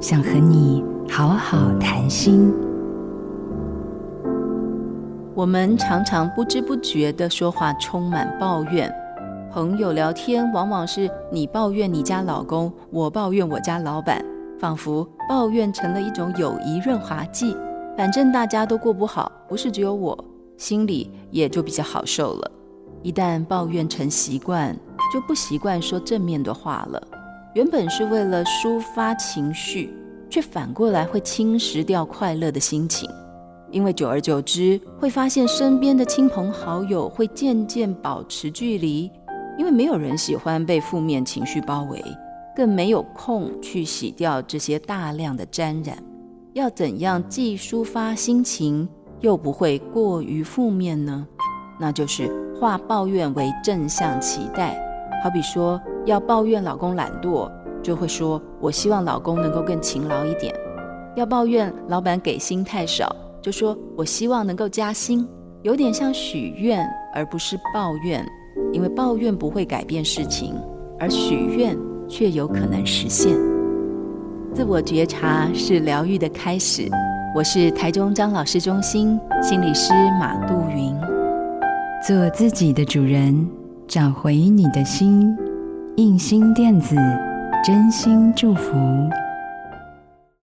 想和你好好谈心。我们常常不知不觉的说话充满抱怨，朋友聊天往往是你抱怨你家老公，我抱怨我家老板，仿佛抱怨成了一种友谊润滑剂。反正大家都过不好，不是只有我，心里也就比较好受了。一旦抱怨成习惯，就不习惯说正面的话了。原本是为了抒发情绪，却反过来会侵蚀掉快乐的心情。因为久而久之，会发现身边的亲朋好友会渐渐保持距离，因为没有人喜欢被负面情绪包围，更没有空去洗掉这些大量的沾染。要怎样既抒发心情，又不会过于负面呢？那就是化抱怨为正向期待。好比说，要抱怨老公懒惰，就会说：“我希望老公能够更勤劳一点。”要抱怨老板给薪太少，就说：“我希望能够加薪。”有点像许愿，而不是抱怨，因为抱怨不会改变事情，而许愿却有可能实现。自我觉察是疗愈的开始。我是台中张老师中心心理师马杜云。做自己的主人，找回你的心。印心电子，真心祝福。